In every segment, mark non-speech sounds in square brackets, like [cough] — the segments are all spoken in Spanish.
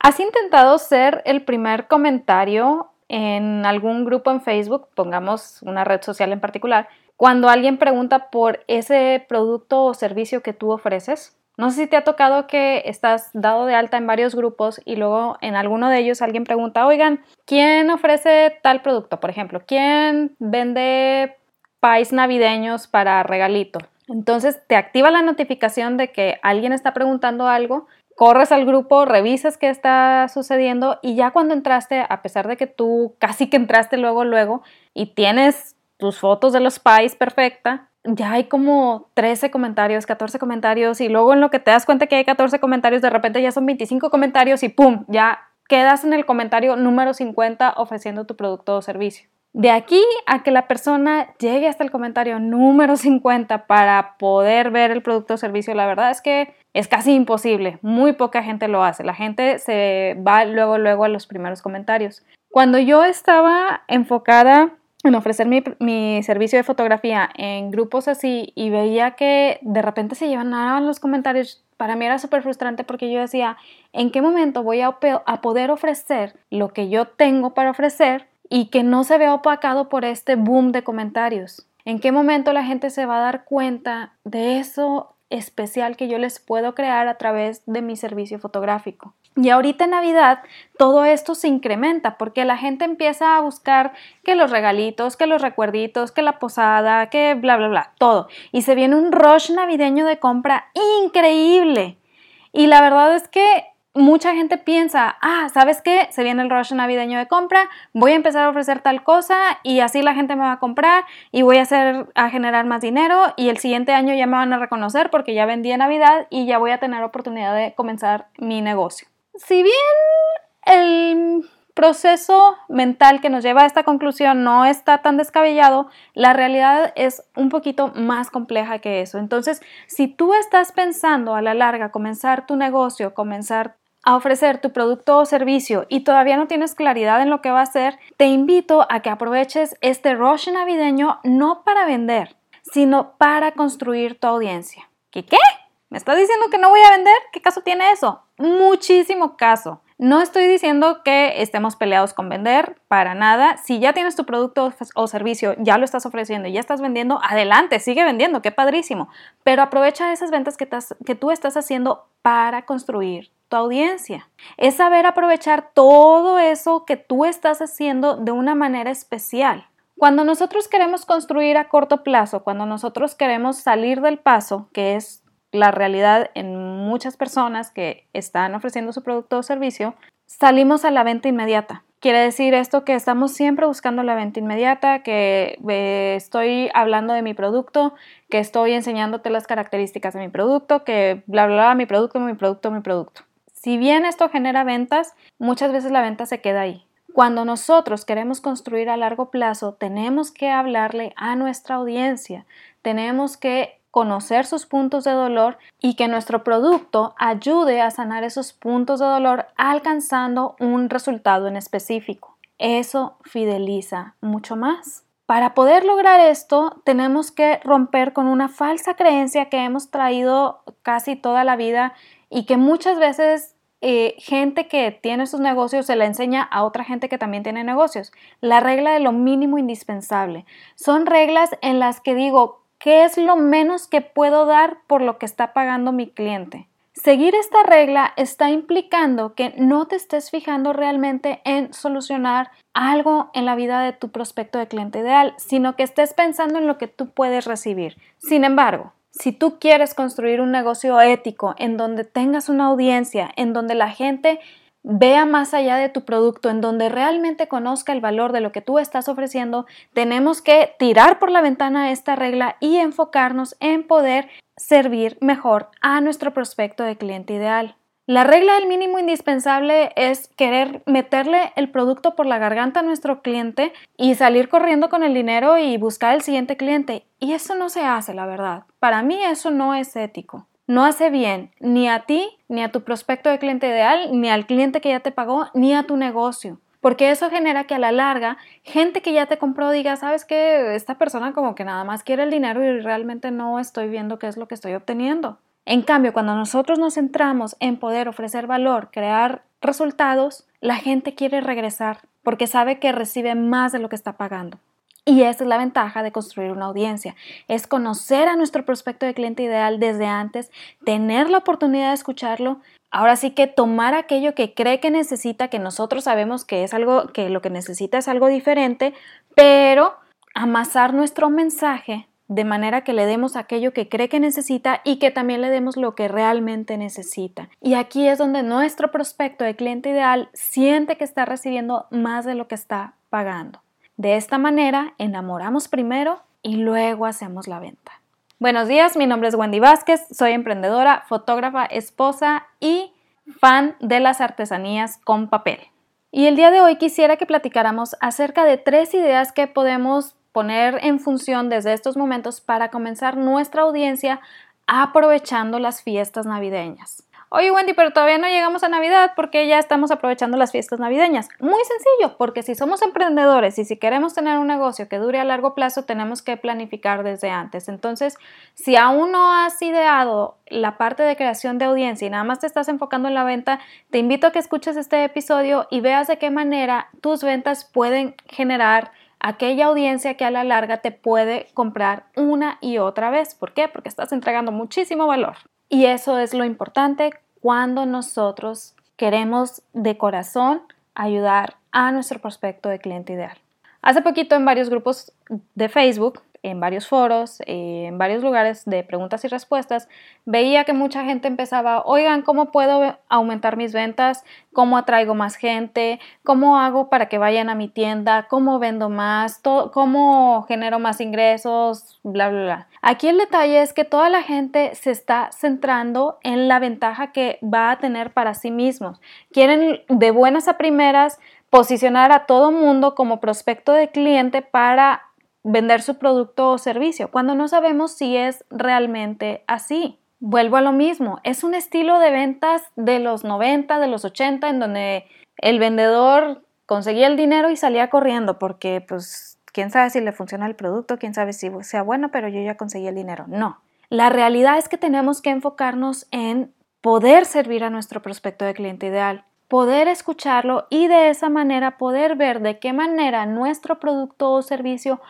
¿Has intentado ser el primer comentario en algún grupo en Facebook, pongamos una red social en particular, cuando alguien pregunta por ese producto o servicio que tú ofreces? No sé si te ha tocado que estás dado de alta en varios grupos y luego en alguno de ellos alguien pregunta, oigan, ¿quién ofrece tal producto? Por ejemplo, ¿quién vende pais navideños para regalito? Entonces te activa la notificación de que alguien está preguntando algo, corres al grupo, revisas qué está sucediendo y ya cuando entraste, a pesar de que tú casi que entraste luego, luego y tienes tus fotos de los pais perfecta, ya hay como 13 comentarios, 14 comentarios y luego en lo que te das cuenta que hay 14 comentarios, de repente ya son 25 comentarios y ¡pum! Ya quedas en el comentario número 50 ofreciendo tu producto o servicio. De aquí a que la persona llegue hasta el comentario número 50 para poder ver el producto o servicio, la verdad es que es casi imposible. Muy poca gente lo hace. La gente se va luego, luego a los primeros comentarios. Cuando yo estaba enfocada en ofrecer mi, servicio de fotografía en grupos así y veía que de repente se llevaban los comentarios, para mí era súper frustrante porque yo decía, ¿en qué momento voy a poder ofrecer lo que yo tengo para ofrecer y que no se vea opacado por este boom de comentarios? ¿En qué momento la gente se va a dar cuenta de eso especial que yo les puedo crear a través de mi servicio fotográfico? Y ahorita en Navidad todo esto se incrementa porque la gente empieza a buscar que los regalitos, que los recuerditos, que la posada, que bla, bla, bla, todo. Y se viene un rush navideño de compra increíble. Y la verdad es que mucha gente piensa, ah, ¿sabes qué? Se viene el rush navideño de compra, voy a empezar a ofrecer tal cosa y así la gente me va a comprar y voy a hacer a generar más dinero y el siguiente año ya me van a reconocer porque ya vendí en Navidad y ya voy a tener oportunidad de comenzar mi negocio si bien el proceso mental que nos lleva a esta conclusión no está tan descabellado, la realidad es un poquito más compleja que eso. Entonces, si tú estás pensando a la larga comenzar tu negocio, comenzar a ofrecer tu producto o servicio y todavía no tienes claridad en lo que va a hacer, te invito a que aproveches este rush navideño no para vender, sino para construir tu audiencia. ¿Qué qué? ¿Me estás diciendo que no voy a vender? ¿Qué caso tiene eso? Muchísimo caso. No estoy diciendo que estemos peleados con vender, para nada. Si ya tienes tu producto o servicio, ya lo estás ofreciendo ya estás vendiendo, adelante, sigue vendiendo, qué padrísimo. Pero aprovecha esas ventas que, que tú estás haciendo para construir tu audiencia. Es saber aprovechar todo eso que tú estás haciendo de una manera especial. Cuando nosotros queremos construir a corto plazo, cuando nosotros queremos salir del paso, que es la realidad en muchas personas que están ofreciendo su producto o servicio, salimos a la venta inmediata. Quiere decir esto que estamos siempre buscando la venta inmediata, que eh, estoy hablando de mi producto, que estoy enseñándote las características de mi producto, que bla, bla, bla, mi producto, mi producto, mi producto. Si bien esto genera ventas, muchas veces la venta se queda ahí. Cuando nosotros queremos construir a largo plazo, tenemos que hablarle a nuestra audiencia, tenemos que conocer sus puntos de dolor y que nuestro producto ayude a sanar esos puntos de dolor alcanzando un resultado en específico. Eso fideliza mucho más. Para poder lograr esto, tenemos que romper con una falsa creencia que hemos traído casi toda la vida y que muchas veces eh, gente que tiene sus negocios se la enseña a otra gente que también tiene negocios. La regla de lo mínimo indispensable. Son reglas en las que digo, ¿Qué es lo menos que puedo dar por lo que está pagando mi cliente? Seguir esta regla está implicando que no te estés fijando realmente en solucionar algo en la vida de tu prospecto de cliente ideal, sino que estés pensando en lo que tú puedes recibir. Sin embargo, si tú quieres construir un negocio ético en donde tengas una audiencia, en donde la gente vea más allá de tu producto, en donde realmente conozca el valor de lo que tú estás ofreciendo, tenemos que tirar por la ventana esta regla y enfocarnos en poder servir mejor a nuestro prospecto de cliente ideal. La regla del mínimo indispensable es querer meterle el producto por la garganta a nuestro cliente y salir corriendo con el dinero y buscar el siguiente cliente. Y eso no se hace, la verdad. Para mí eso no es ético no hace bien ni a ti, ni a tu prospecto de cliente ideal, ni al cliente que ya te pagó, ni a tu negocio. Porque eso genera que a la larga, gente que ya te compró diga, sabes que esta persona como que nada más quiere el dinero y realmente no estoy viendo qué es lo que estoy obteniendo. En cambio, cuando nosotros nos centramos en poder ofrecer valor, crear resultados, la gente quiere regresar porque sabe que recibe más de lo que está pagando. Y esa es la ventaja de construir una audiencia, es conocer a nuestro prospecto de cliente ideal desde antes, tener la oportunidad de escucharlo, ahora sí que tomar aquello que cree que necesita, que nosotros sabemos que es algo que lo que necesita es algo diferente, pero amasar nuestro mensaje de manera que le demos aquello que cree que necesita y que también le demos lo que realmente necesita. Y aquí es donde nuestro prospecto de cliente ideal siente que está recibiendo más de lo que está pagando. De esta manera, enamoramos primero y luego hacemos la venta. Buenos días, mi nombre es Wendy Vázquez, soy emprendedora, fotógrafa, esposa y fan de las artesanías con papel. Y el día de hoy quisiera que platicáramos acerca de tres ideas que podemos poner en función desde estos momentos para comenzar nuestra audiencia aprovechando las fiestas navideñas. Oye Wendy, pero todavía no llegamos a Navidad porque ya estamos aprovechando las fiestas navideñas. Muy sencillo, porque si somos emprendedores y si queremos tener un negocio que dure a largo plazo, tenemos que planificar desde antes. Entonces, si aún no has ideado la parte de creación de audiencia y nada más te estás enfocando en la venta, te invito a que escuches este episodio y veas de qué manera tus ventas pueden generar aquella audiencia que a la larga te puede comprar una y otra vez. ¿Por qué? Porque estás entregando muchísimo valor. Y eso es lo importante cuando nosotros queremos de corazón ayudar a nuestro prospecto de cliente ideal. Hace poquito en varios grupos de Facebook en varios foros, en varios lugares de preguntas y respuestas, veía que mucha gente empezaba, oigan, ¿cómo puedo aumentar mis ventas? ¿Cómo atraigo más gente? ¿Cómo hago para que vayan a mi tienda? ¿Cómo vendo más? ¿Cómo genero más ingresos? Bla, bla, bla. Aquí el detalle es que toda la gente se está centrando en la ventaja que va a tener para sí mismos. Quieren de buenas a primeras posicionar a todo mundo como prospecto de cliente para vender su producto o servicio, cuando no sabemos si es realmente así. Vuelvo a lo mismo, es un estilo de ventas de los 90, de los 80, en donde el vendedor conseguía el dinero y salía corriendo porque pues quién sabe si le funciona el producto, quién sabe si sea bueno, pero yo ya conseguí el dinero. No, la realidad es que tenemos que enfocarnos en poder servir a nuestro prospecto de cliente ideal, poder escucharlo y de esa manera poder ver de qué manera nuestro producto o servicio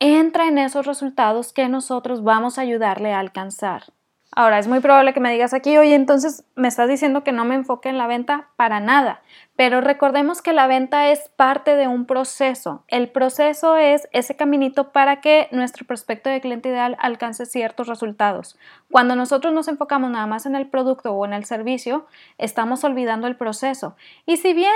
entra en esos resultados que nosotros vamos a ayudarle a alcanzar. Ahora, es muy probable que me digas aquí, oye, entonces me estás diciendo que no me enfoque en la venta para nada, pero recordemos que la venta es parte de un proceso. El proceso es ese caminito para que nuestro prospecto de cliente ideal alcance ciertos resultados. Cuando nosotros nos enfocamos nada más en el producto o en el servicio, estamos olvidando el proceso. Y si bien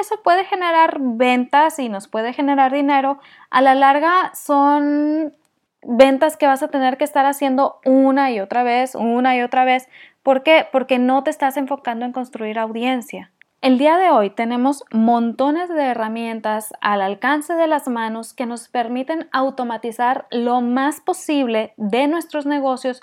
eso puede generar ventas y nos puede generar dinero, a la larga son ventas que vas a tener que estar haciendo una y otra vez, una y otra vez. ¿Por qué? Porque no te estás enfocando en construir audiencia. El día de hoy tenemos montones de herramientas al alcance de las manos que nos permiten automatizar lo más posible de nuestros negocios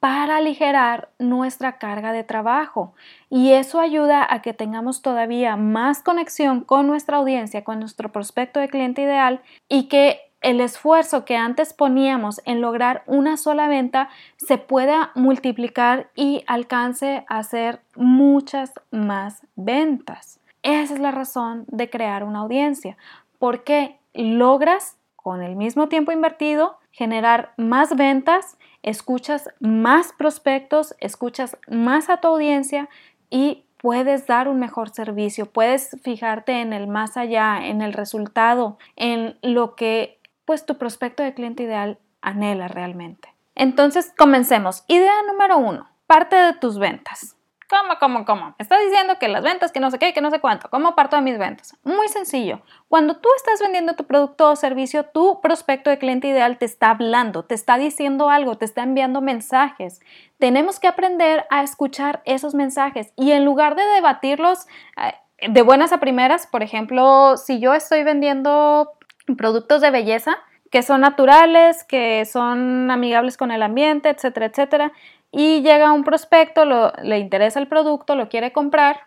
para aligerar nuestra carga de trabajo. Y eso ayuda a que tengamos todavía más conexión con nuestra audiencia, con nuestro prospecto de cliente ideal y que el esfuerzo que antes poníamos en lograr una sola venta se pueda multiplicar y alcance a hacer muchas más ventas. Esa es la razón de crear una audiencia, porque logras con el mismo tiempo invertido generar más ventas, escuchas más prospectos, escuchas más a tu audiencia y puedes dar un mejor servicio, puedes fijarte en el más allá, en el resultado, en lo que pues tu prospecto de cliente ideal anhela realmente. Entonces, comencemos. Idea número uno, parte de tus ventas. ¿Cómo, cómo, cómo? Estás diciendo que las ventas, que no sé qué, que no sé cuánto. ¿Cómo parto de mis ventas? Muy sencillo. Cuando tú estás vendiendo tu producto o servicio, tu prospecto de cliente ideal te está hablando, te está diciendo algo, te está enviando mensajes. Tenemos que aprender a escuchar esos mensajes y en lugar de debatirlos eh, de buenas a primeras, por ejemplo, si yo estoy vendiendo productos de belleza que son naturales, que son amigables con el ambiente, etcétera, etcétera. Y llega un prospecto, le interesa el producto, lo quiere comprar,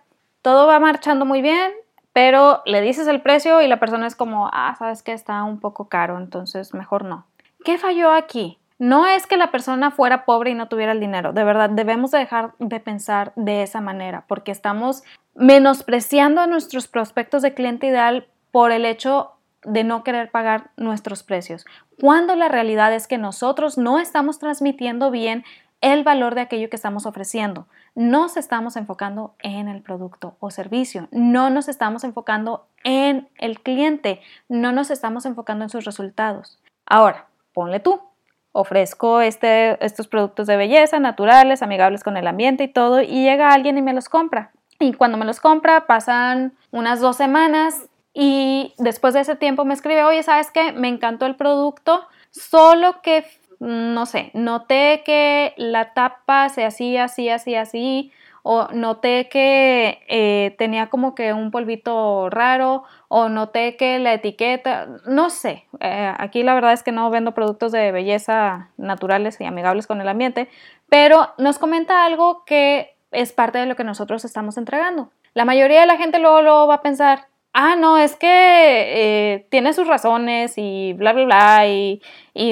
todo va marchando muy bien, pero le dices el precio y la persona es como, ah, sabes que está un poco caro, entonces mejor no. ¿Qué falló aquí? No es que la persona fuera pobre y no tuviera el dinero, de verdad debemos dejar de pensar de esa manera porque estamos menospreciando a nuestros prospectos de cliente ideal por el hecho de no querer pagar nuestros precios, cuando la realidad es que nosotros no estamos transmitiendo bien el valor de aquello que estamos ofreciendo. Nos estamos enfocando en el producto o servicio, no nos estamos enfocando en el cliente, no nos estamos enfocando en sus resultados. Ahora, ponle tú, ofrezco este, estos productos de belleza, naturales, amigables con el ambiente y todo, y llega alguien y me los compra. Y cuando me los compra, pasan unas dos semanas y después de ese tiempo me escribe, oye, ¿sabes qué? Me encantó el producto, solo que no sé, noté que la tapa se hacía así, así, así, o noté que eh, tenía como que un polvito raro, o noté que la etiqueta, no sé, eh, aquí la verdad es que no vendo productos de belleza naturales y amigables con el ambiente, pero nos comenta algo que es parte de lo que nosotros estamos entregando. La mayoría de la gente luego, luego va a pensar, ah, no, es que eh, tiene sus razones y bla, bla, bla, y,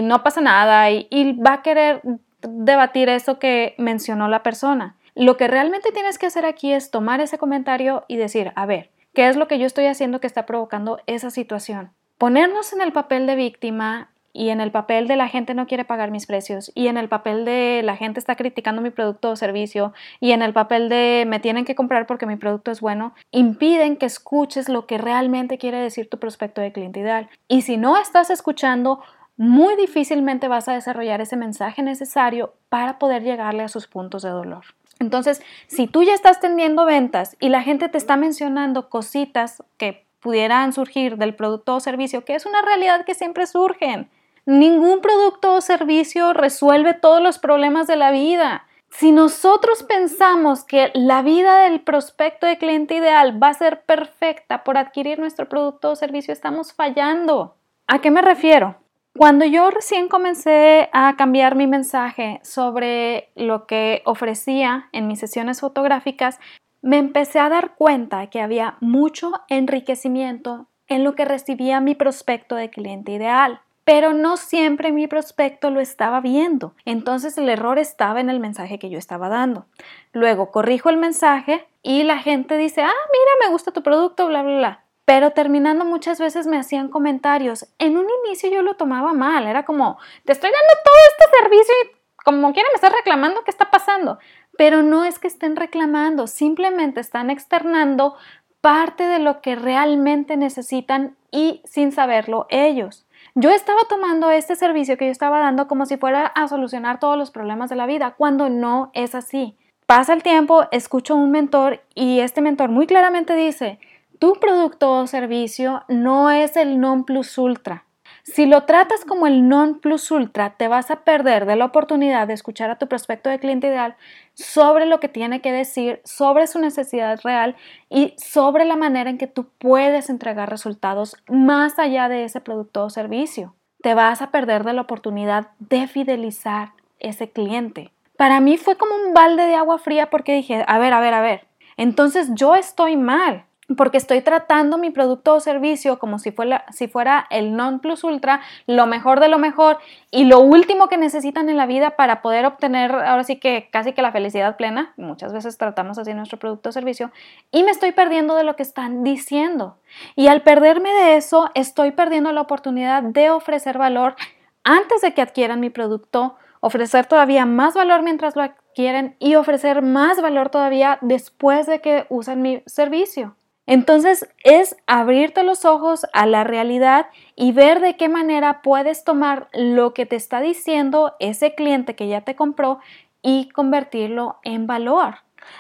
no pasa nada, y, y, va a querer debatir eso que mencionó la persona. Lo que realmente tienes que hacer aquí es tomar ese comentario y decir, a ver, ¿qué es lo que yo estoy haciendo que está provocando esa situación? Ponernos en el papel de víctima y en el papel de la gente no quiere pagar mis precios y en el papel de la gente está criticando mi producto o servicio y en el papel de me tienen que comprar porque mi producto es bueno, impiden que escuches lo que realmente quiere decir tu prospecto de cliente ideal. Y si no estás escuchando, muy difícilmente vas a desarrollar ese mensaje necesario para poder llegarle a sus puntos de dolor. Entonces, si tú ya estás teniendo ventas y la gente te está mencionando cositas que pudieran surgir del producto o servicio, que es una realidad que siempre surgen, Ningún producto o servicio resuelve todos los problemas de la vida. Si nosotros pensamos que la vida del prospecto de cliente ideal va a ser perfecta por adquirir nuestro producto o servicio, estamos fallando. ¿A qué me refiero? Cuando yo recién comencé a cambiar mi mensaje sobre lo que ofrecía en mis sesiones fotográficas, me empecé a dar cuenta que había mucho enriquecimiento en lo que recibía mi prospecto de cliente ideal pero no siempre mi prospecto lo estaba viendo. Entonces el error estaba en el mensaje que yo estaba dando. Luego corrijo el mensaje y la gente dice, ah, mira, me gusta tu producto, bla, bla, bla. Pero terminando muchas veces me hacían comentarios. En un inicio yo lo tomaba mal, era como, te estoy dando todo este servicio y como quiera me estás reclamando, ¿qué está pasando? Pero no es que estén reclamando, simplemente están externando parte de lo que realmente necesitan y sin saberlo ellos. Yo estaba tomando este servicio que yo estaba dando como si fuera a solucionar todos los problemas de la vida, cuando no es así. Pasa el tiempo, escucho a un mentor y este mentor muy claramente dice, tu producto o servicio no es el non plus ultra. Si lo tratas como el non plus ultra, te vas a perder de la oportunidad de escuchar a tu prospecto de cliente ideal sobre lo que tiene que decir, sobre su necesidad real y sobre la manera en que tú puedes entregar resultados más allá de ese producto o servicio. Te vas a perder de la oportunidad de fidelizar ese cliente. Para mí fue como un balde de agua fría porque dije, a ver, a ver, a ver, entonces yo estoy mal porque estoy tratando mi producto o servicio como si fuera, si fuera el non plus ultra, lo mejor de lo mejor y lo último que necesitan en la vida para poder obtener ahora sí que casi que la felicidad plena. Muchas veces tratamos así nuestro producto o servicio y me estoy perdiendo de lo que están diciendo. Y al perderme de eso, estoy perdiendo la oportunidad de ofrecer valor antes de que adquieran mi producto, ofrecer todavía más valor mientras lo adquieren y ofrecer más valor todavía después de que usen mi servicio. Entonces es abrirte los ojos a la realidad y ver de qué manera puedes tomar lo que te está diciendo ese cliente que ya te compró y convertirlo en valor.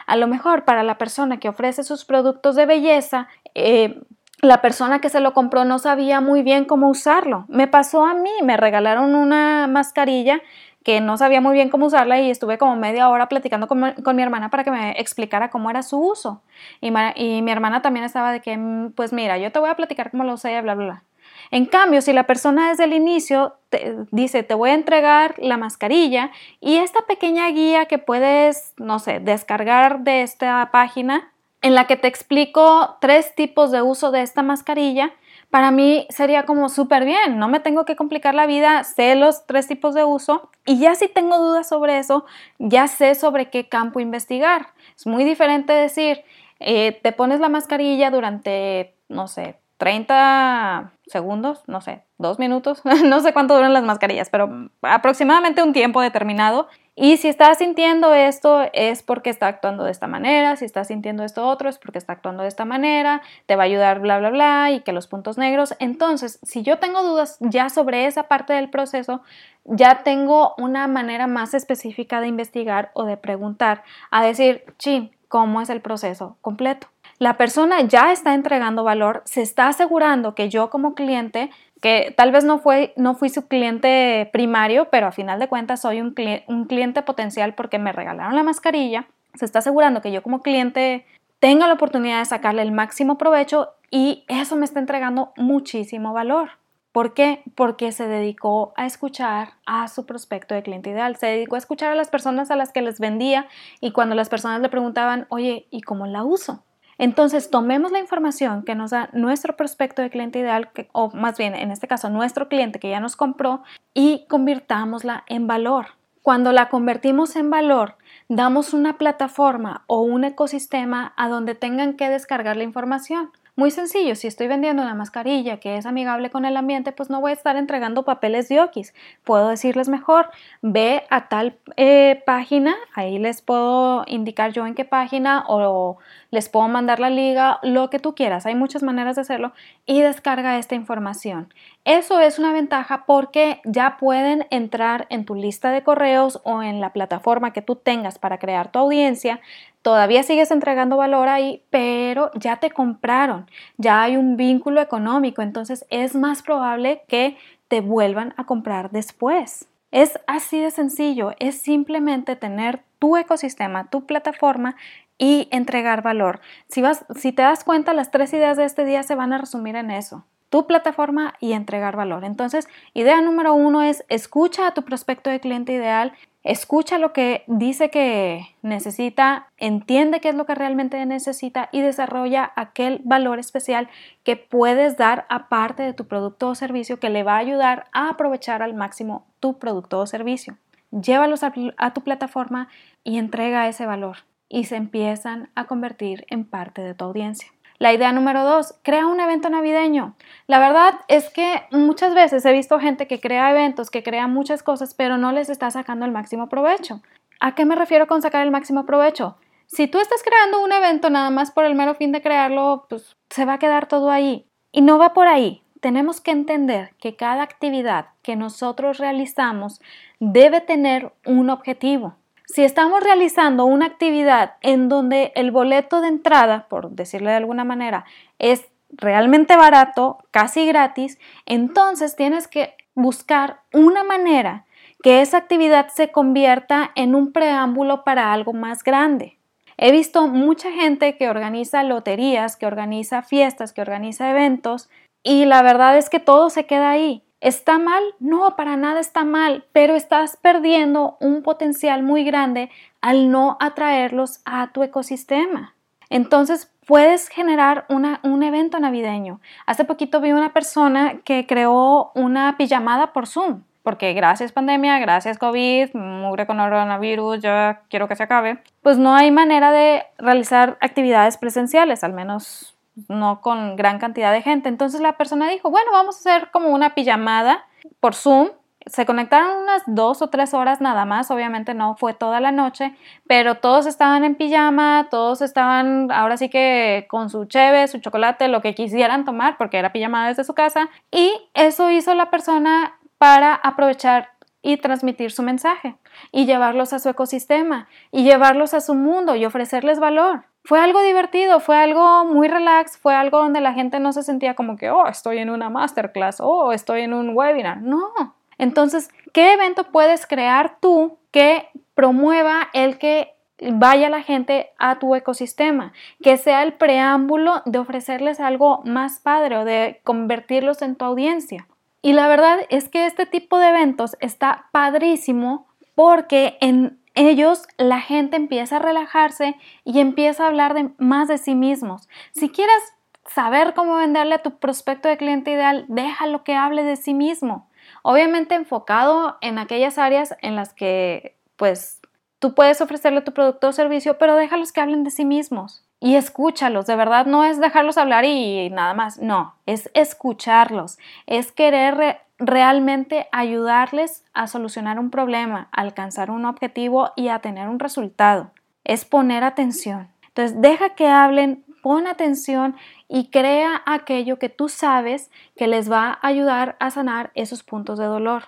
A lo mejor para la persona que ofrece sus productos de belleza, eh, la persona que se lo compró no sabía muy bien cómo usarlo. Me pasó a mí, me regalaron una mascarilla que no sabía muy bien cómo usarla y estuve como media hora platicando con, mi hermana para que me explicara cómo era su uso. Y, mi hermana también estaba de que, mm, pues mira, yo te voy a platicar cómo lo usé, bla, bla, bla. En cambio, si la persona desde el inicio te, dice, te voy a entregar la mascarilla y esta pequeña guía que puedes, no sé, descargar de esta página, en la que te explico tres tipos de uso de esta mascarilla, para mí sería como súper bien, no me tengo que complicar la vida, sé los tres tipos de uso y ya si tengo dudas sobre eso, ya sé sobre qué campo investigar. Es muy diferente decir, Eh, te pones la mascarilla durante, no sé, 30 segundos, no sé, dos minutos, [laughs] no sé cuánto duran las mascarillas, pero aproximadamente un tiempo determinado. Y si estás sintiendo esto es porque está actuando de esta manera, si estás sintiendo esto otro es porque está actuando de esta manera, te va a ayudar bla, bla, bla, y que los puntos negros. Entonces, si yo tengo dudas ya sobre esa parte del proceso, ya tengo una manera más específica de investigar o de preguntar, a decir, chin, ¿cómo es el proceso completo? la persona ya está entregando valor, se está asegurando que yo como cliente, que tal vez no, fue, no fui su cliente primario, pero a final de cuentas soy un, un cliente potencial porque me regalaron la mascarilla, se está asegurando que yo como cliente tenga la oportunidad de sacarle el máximo provecho y eso me está entregando muchísimo valor. ¿Por qué? Porque se dedicó a escuchar a su prospecto de cliente ideal, se dedicó a escuchar a las personas a las que les vendía y cuando las personas le preguntaban, oye, ¿y cómo la uso? Entonces, tomemos la información que nos da nuestro prospecto de cliente ideal, o más bien, en este caso, nuestro cliente que ya nos compró, y convirtámosla en valor. Cuando la convertimos en valor, damos una plataforma o un ecosistema a donde tengan que descargar la información. Muy sencillo, si estoy vendiendo una mascarilla que es amigable con el ambiente, pues no voy a estar entregando papeles de okis. Puedo decirles mejor, ve a tal eh, página, ahí les puedo indicar yo en qué página o les puedo mandar la liga, lo que tú quieras. Hay muchas maneras de hacerlo y descarga esta información. Eso es una ventaja porque ya pueden entrar en tu lista de correos o en la plataforma que tú tengas para crear tu audiencia, todavía sigues entregando valor ahí, pero ya te compraron, ya hay un vínculo económico, entonces es más probable que te vuelvan a comprar después. Es así de sencillo, es simplemente tener tu ecosistema, tu plataforma y entregar valor. Si, vas, si te das cuenta, las tres ideas de este día se van a resumir en eso tu plataforma y entregar valor. Entonces, idea número uno es escucha a tu prospecto de cliente ideal escucha lo que dice que necesita, entiende qué es lo que realmente necesita y desarrolla aquel valor especial que puedes dar aparte de tu producto o servicio que le va a ayudar a aprovechar al máximo tu producto o servicio. Llévalos a, a tu plataforma y entrega ese valor y se empiezan a convertir en parte de tu audiencia. La idea número dos, crea un evento navideño. La verdad es que muchas veces he visto gente que crea eventos, que crea muchas cosas, pero no les está sacando el máximo provecho. ¿A qué me refiero con sacar el máximo provecho? Si tú estás creando un evento nada más por el mero fin de crearlo, pues se va a quedar todo ahí. Y no va por ahí. Tenemos que entender que cada actividad que nosotros realizamos debe tener un objetivo. Si estamos realizando una actividad en donde el boleto de entrada, por decirle de alguna manera, es realmente barato, casi gratis, entonces tienes que buscar una manera que esa actividad se convierta en un preámbulo para algo más grande. He visto mucha gente que organiza loterías, que organiza fiestas, que organiza eventos y la verdad es que todo se queda ahí. ¿Está mal? No, para nada está mal, pero estás perdiendo un potencial muy grande al no atraerlos a tu ecosistema. Entonces puedes generar un evento navideño. Hace poquito vi una persona que creó una pijamada por Zoom, porque gracias pandemia, gracias COVID, mugre con coronavirus, ya quiero que se acabe, pues no hay manera de realizar actividades presenciales, al menos no con gran cantidad de gente. Entonces la persona dijo, bueno, vamos a hacer como una pijamada por Zoom. Se conectaron unas dos o tres horas nada más, obviamente no fue toda la noche, pero todos estaban en pijama, todos estaban ahora sí que con su cheve, su chocolate, lo que quisieran tomar, porque era pijamada desde su casa, y eso hizo la persona para aprovechar y transmitir su mensaje y llevarlos a su ecosistema y llevarlos a su mundo y ofrecerles valor fue algo divertido, fue algo muy relax, fue algo donde la gente no se sentía como que, oh, estoy en una masterclass, oh, estoy en un webinar. No. Entonces, ¿qué evento puedes crear tú que promueva el que vaya la gente a tu ecosistema, que sea el preámbulo de ofrecerles algo más padre o de convertirlos en tu audiencia? Y la verdad es que este tipo de eventos está padrísimo porque en ellos, la gente empieza a relajarse y empieza a hablar de, más de sí mismos. Si quieres saber cómo venderle a tu prospecto de cliente ideal, déjalo que hable de sí mismo. Obviamente enfocado en aquellas áreas en las que pues tú puedes ofrecerle tu producto o servicio, pero déjalos que hablen de sí mismos. y escúchalos. De verdad no es dejarlos hablar y nada más, no, es escucharlos, es querer realmente ayudarles a solucionar un problema, alcanzar un objetivo y a tener un resultado. Es poner atención. Entonces, deja que hablen, pon atención y crea aquello que tú sabes que les va a ayudar a sanar esos puntos de dolor.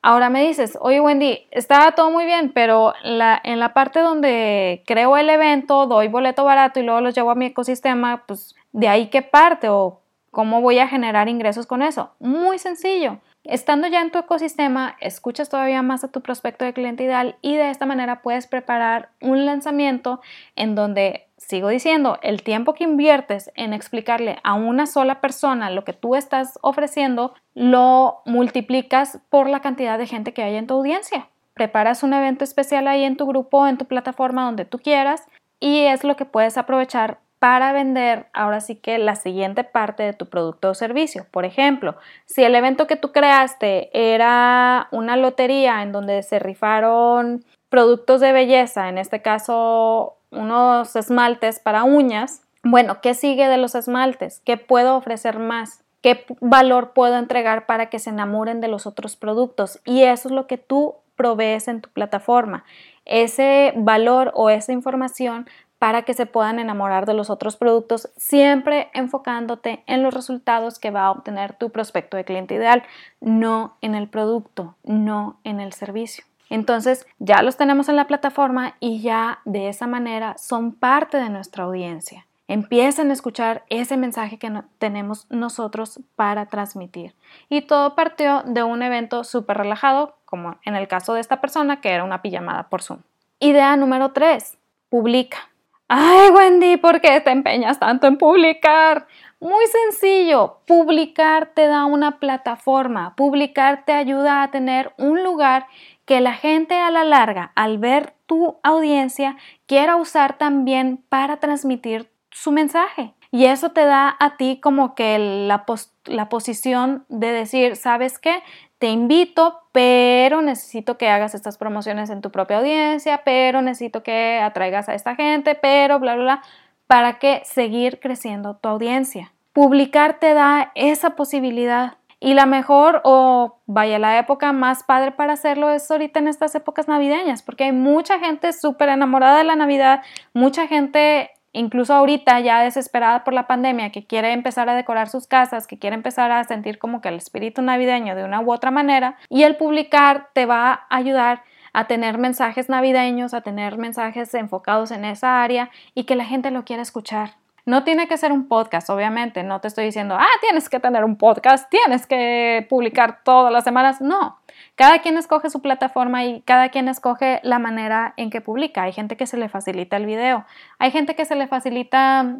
Ahora me dices, oye Wendy, está todo muy bien, pero en la parte donde creo el evento, doy boleto barato y luego los llevo a mi ecosistema, pues de ahí qué parte o cómo voy a generar ingresos con eso. Muy sencillo. Estando ya en tu ecosistema, escuchas todavía más a tu prospecto de cliente ideal y de esta manera puedes preparar un lanzamiento en donde, sigo diciendo, el tiempo que inviertes en explicarle a una sola persona lo que tú estás ofreciendo, lo multiplicas por la cantidad de gente que hay en tu audiencia. Preparas un evento especial ahí en tu grupo, en tu plataforma, donde tú quieras y es lo que puedes aprovechar para vender ahora sí que la siguiente parte de tu producto o servicio. Por ejemplo, si el evento que tú creaste era una lotería en donde se rifaron productos de belleza, en este caso unos esmaltes para uñas, bueno, ¿qué sigue de los esmaltes? ¿Qué puedo ofrecer más? ¿Qué valor puedo entregar para que se enamoren de los otros productos? Y eso es lo que tú provees en tu plataforma. Ese valor o esa información para que se puedan enamorar de los otros productos, siempre enfocándote en los resultados que va a obtener tu prospecto de cliente ideal, no en el producto, no en el servicio. Entonces ya los tenemos en la plataforma y ya de esa manera son parte de nuestra audiencia. Empiecen a escuchar ese mensaje que tenemos nosotros para transmitir. Y todo partió de un evento súper relajado, como en el caso de esta persona, que era una pijamada por Zoom. Idea número 3. Publica. Ay, Wendy, ¿por qué te empeñas tanto en publicar? Muy sencillo, publicar te da una plataforma, publicar te ayuda a tener un lugar que la gente a la larga, al ver tu audiencia, quiera usar también para transmitir su mensaje. Y eso te da a ti como que la, la posición de decir, ¿sabes qué? Te invito, pero necesito que hagas estas promociones en tu propia audiencia, pero necesito que atraigas a esta gente, pero bla, bla, bla, para que seguir creciendo tu audiencia. Publicar te da esa posibilidad. Y la mejor o vaya la época más padre para hacerlo es ahorita en estas épocas navideñas, porque hay mucha gente súper enamorada de la Navidad, mucha gente incluso ahorita ya desesperada por la pandemia, que quiere empezar a decorar sus casas, que quiere empezar a sentir como que el espíritu navideño de una u otra manera, y el publicar te va a ayudar a tener mensajes navideños, a tener mensajes enfocados en esa área y que la gente lo quiera escuchar. No tiene que ser un podcast, obviamente, no te estoy diciendo, ah, tienes que tener un podcast, tienes que publicar todas las semanas, no. Cada quien escoge su plataforma y cada quien escoge la manera en que publica. Hay gente que se le facilita el video, hay gente que se le facilita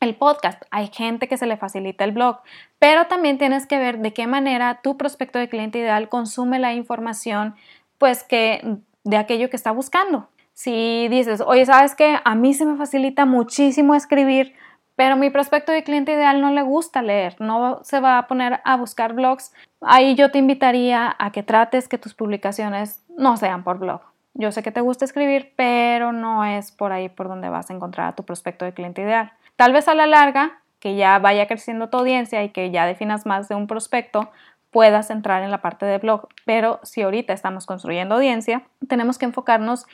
el podcast, hay gente que se le facilita el blog, pero también tienes que ver de qué manera tu prospecto de cliente ideal consume la información, pues que de aquello que está buscando. Si dices, oye, ¿sabes qué? A mí se me facilita muchísimo escribir, pero mi prospecto de cliente ideal no le gusta leer, no se va a poner a buscar blogs. Ahí yo te invitaría a que trates que tus publicaciones no sean por blog. Yo sé que te gusta escribir, pero no es por ahí por donde vas a encontrar a tu prospecto de cliente ideal. Tal vez a la larga, que ya vaya creciendo tu audiencia y que ya definas más de un prospecto, puedas entrar en la parte de blog. Pero si ahorita estamos construyendo audiencia, tenemos que enfocarnos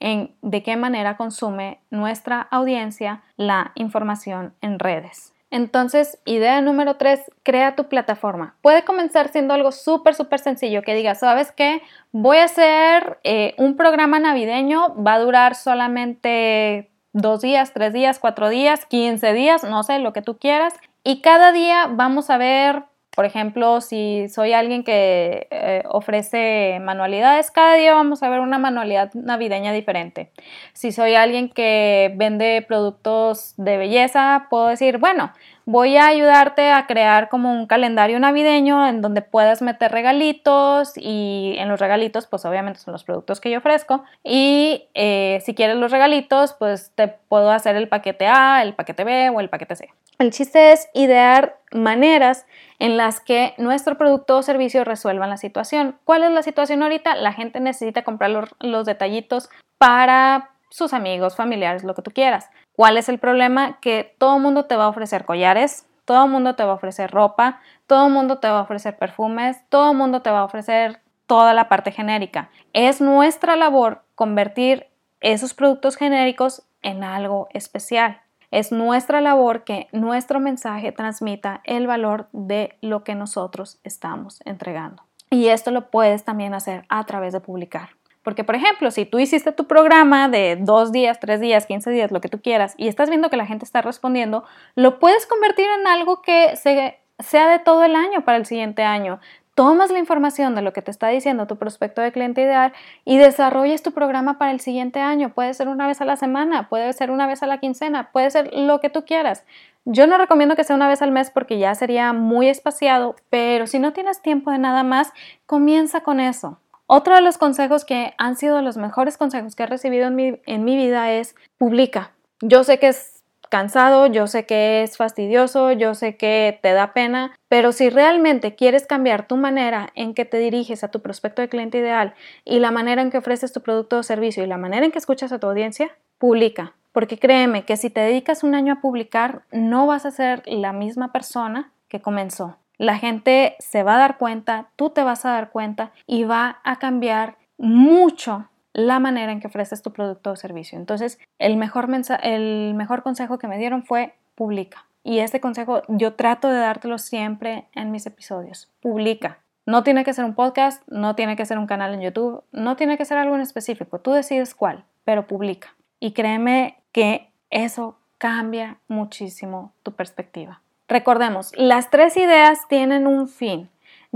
en de qué manera consume nuestra audiencia la información en redes. Entonces, idea número tres, crea tu plataforma. Puede comenzar siendo algo súper, súper sencillo, que digas, ¿sabes qué? Voy a hacer eh, un programa navideño, va a durar solamente dos días, tres días, cuatro días, quince días, no sé, lo que tú quieras. Y cada día vamos a ver por ejemplo, si soy alguien que eh, ofrece manualidades, cada día vamos a ver una manualidad navideña diferente. Si soy alguien que vende productos de belleza, puedo decir, bueno, voy a ayudarte a crear como un calendario navideño en donde puedas meter regalitos y en los regalitos pues obviamente son los productos que yo ofrezco y eh, si quieres los regalitos pues te puedo hacer el paquete A, el paquete B o el paquete C. El chiste es idear maneras en las que nuestro producto o servicio resuelvan la situación. ¿Cuál es la situación ahorita? La gente necesita comprar los, detallitos para sus amigos, familiares, lo que tú quieras. ¿Cuál es el problema? Que todo el mundo te va a ofrecer collares, todo el mundo te va a ofrecer ropa, todo el mundo te va a ofrecer perfumes, todo el mundo te va a ofrecer toda la parte genérica. Es nuestra labor convertir esos productos genéricos en algo especial. Es nuestra labor que nuestro mensaje transmita el valor de lo que nosotros estamos entregando. Y esto lo puedes también hacer a través de publicar. Porque, por ejemplo, si tú hiciste tu programa de dos días, tres días, quince días, lo que tú quieras, y estás viendo que la gente está respondiendo, lo puedes convertir en algo que sea de todo el año para el siguiente año tomas la información de lo que te está diciendo tu prospecto de cliente ideal y desarrolles tu programa para el siguiente año. Puede ser una vez a la semana, puede ser una vez a la quincena, puede ser lo que tú quieras. Yo no recomiendo que sea una vez al mes porque ya sería muy espaciado, pero si no tienes tiempo de nada más, comienza con eso. Otro de los consejos que han sido los mejores consejos que he recibido en mi, en mi vida es publica. Yo sé que es cansado, yo sé que es fastidioso, yo sé que te da pena, pero si realmente quieres cambiar tu manera en que te diriges a tu prospecto de cliente ideal y la manera en que ofreces tu producto o servicio y la manera en que escuchas a tu audiencia, publica. Porque créeme que si te dedicas un año a publicar, no vas a ser la misma persona que comenzó. La gente se va a dar cuenta, tú te vas a dar cuenta y va a cambiar mucho la manera en que ofreces tu producto o servicio. Entonces, el mejor, el mejor consejo que me dieron fue publica. Y este consejo yo trato de dártelo siempre en mis episodios. Publica. No tiene que ser un podcast, no tiene que ser un canal en YouTube, no tiene que ser algo en específico. Tú decides cuál, pero publica. Y créeme que eso cambia muchísimo tu perspectiva. Recordemos, las tres ideas tienen un fin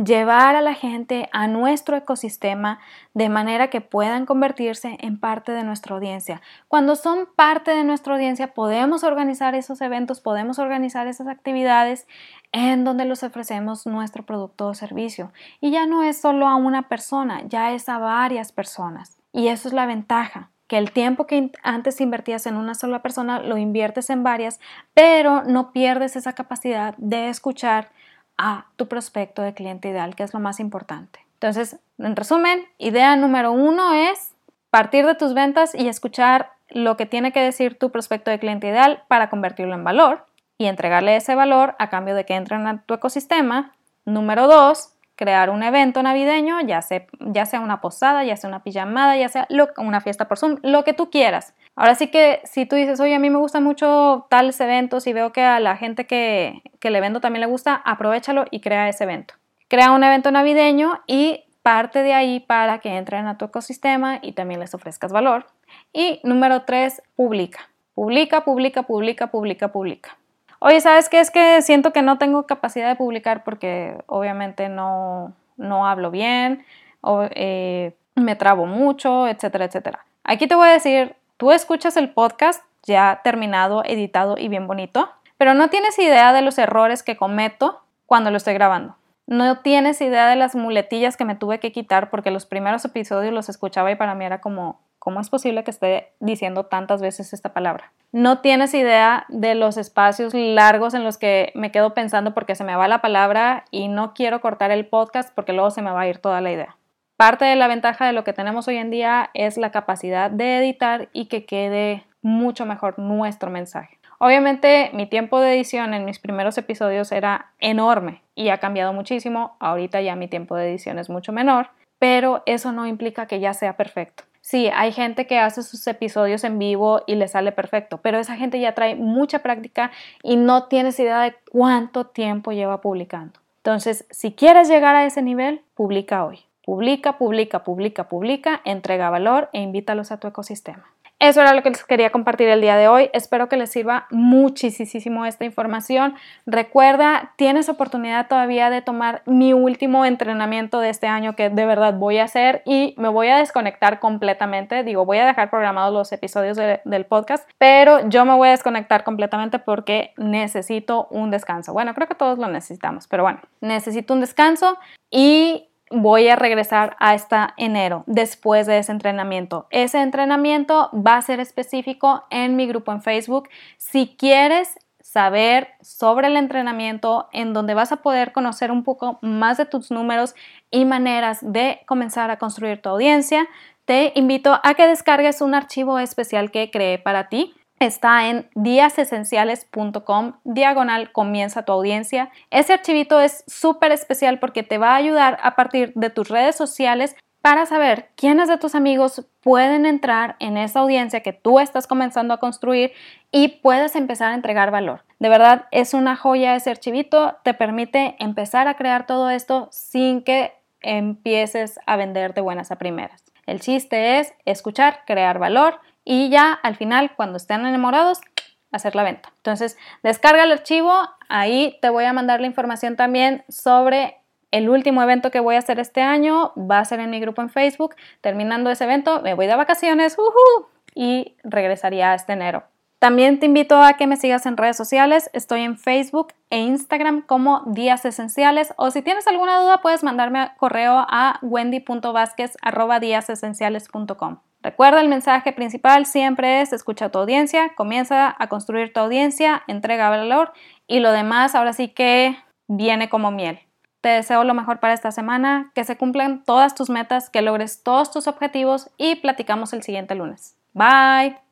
llevar a la gente a nuestro ecosistema de manera que puedan convertirse en parte de nuestra audiencia. Cuando son parte de nuestra audiencia podemos organizar esos eventos, podemos organizar esas actividades en donde los ofrecemos nuestro producto o servicio. Y ya no es solo a una persona, ya es a varias personas. Y eso es la ventaja que el tiempo que antes invertías en una sola persona lo inviertes en varias, pero no pierdes esa capacidad de escuchar a tu prospecto de cliente ideal, que es lo más importante. Entonces, en resumen, idea número uno es partir de tus ventas y escuchar lo que tiene que decir tu prospecto de cliente ideal para convertirlo en valor y entregarle ese valor a cambio de que entren a tu ecosistema. Número dos, crear un evento navideño, ya sea, ya sea una posada, ya sea una pijamada, ya sea una fiesta por Zoom, lo que tú quieras. Ahora sí que si tú dices, oye, a mí me gustan mucho tales eventos y veo que a la gente que, que le vendo también le gusta, aprovechalo y crea ese evento. Crea un evento navideño y parte de ahí para que entren a tu ecosistema y también les ofrezcas valor. Y número tres, publica. Publica, publica, publica, publica, publica. Oye, ¿sabes qué? Es que siento que no tengo capacidad de publicar porque obviamente no, no hablo bien, o eh, me trabo mucho, etcétera, etcétera. Aquí te voy a decir Tú escuchas el podcast ya terminado, editado y bien bonito, pero no tienes idea de los errores que cometo cuando lo estoy grabando. No tienes idea de las muletillas que me tuve que quitar porque los primeros episodios los escuchaba y para mí era como, ¿cómo es posible que esté diciendo tantas veces esta palabra? No tienes idea de los espacios largos en los que me quedo pensando porque se me va la palabra y no quiero cortar el podcast porque luego se me va a ir toda la idea. Parte de la ventaja de lo que tenemos hoy en día es la capacidad de editar y que quede mucho mejor nuestro mensaje. Obviamente mi tiempo de edición en mis primeros episodios era enorme y ha cambiado muchísimo. Ahorita ya mi tiempo de edición es mucho menor, pero eso no implica que ya sea perfecto. Sí, hay gente que hace sus episodios en vivo y le sale perfecto, pero esa gente ya trae mucha práctica y no tienes idea de cuánto tiempo lleva publicando. Entonces, si quieres llegar a ese nivel, publica hoy. Publica, publica, publica, publica, entrega valor e invítalos a tu ecosistema. Eso era lo que les quería compartir el día de hoy. Espero que les sirva muchísimo esta información. Recuerda, tienes oportunidad todavía de tomar mi último entrenamiento de este año que de verdad voy a hacer y me voy a desconectar completamente. Digo, voy a dejar programados los episodios del podcast, pero yo me voy a desconectar completamente porque necesito un descanso. Bueno, creo que todos lo necesitamos, pero bueno, necesito un descanso y voy a regresar hasta enero después de ese entrenamiento. Ese entrenamiento va a ser específico en mi grupo en Facebook. Si quieres saber sobre el entrenamiento en donde vas a poder conocer un poco más de tus números y maneras de comenzar a construir tu audiencia, te invito a que descargues un archivo especial que creé para ti. Está en díasesenciales.com, diagonal comienza tu audiencia. Ese archivito es súper especial porque te va a ayudar a partir de tus redes sociales para saber quiénes de tus amigos pueden entrar en esa audiencia que tú estás comenzando a construir y puedes empezar a entregar valor. De verdad, es una joya ese archivito, te permite empezar a crear todo esto sin que empieces a vender de buenas a primeras. El chiste es escuchar, crear valor y ya al final, cuando estén enamorados, hacer la venta. Entonces, descarga el archivo, ahí te voy a mandar la información también sobre el último evento que voy a hacer este año, va a ser en mi grupo en Facebook. Terminando ese evento, me voy de vacaciones y regresaría este enero. También te invito a que me sigas en redes sociales. Estoy en Facebook e Instagram como Días Esenciales. O si tienes alguna duda, puedes mandarme correo a wendy.vázquez.com. Recuerda, el mensaje principal siempre es escucha a tu audiencia, comienza a construir tu audiencia, entrega valor y lo demás ahora sí que viene como miel. Te deseo lo mejor para esta semana, que se cumplan todas tus metas, que logres todos tus objetivos y platicamos el siguiente lunes. Bye.